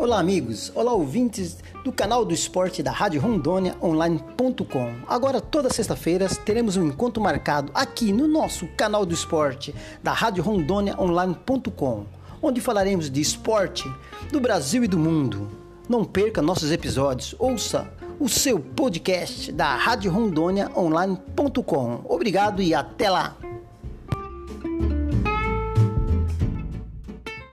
Olá, amigos. Olá, ouvintes do canal do esporte da Rádio Rondônia Online.com. Agora, toda sexta-feira, teremos um encontro marcado aqui no nosso canal do esporte da Rádio Rondônia Online.com, onde falaremos de esporte do Brasil e do mundo. Não perca nossos episódios. Ouça o seu podcast da Rádio Rondônia Online.com. Obrigado e até lá!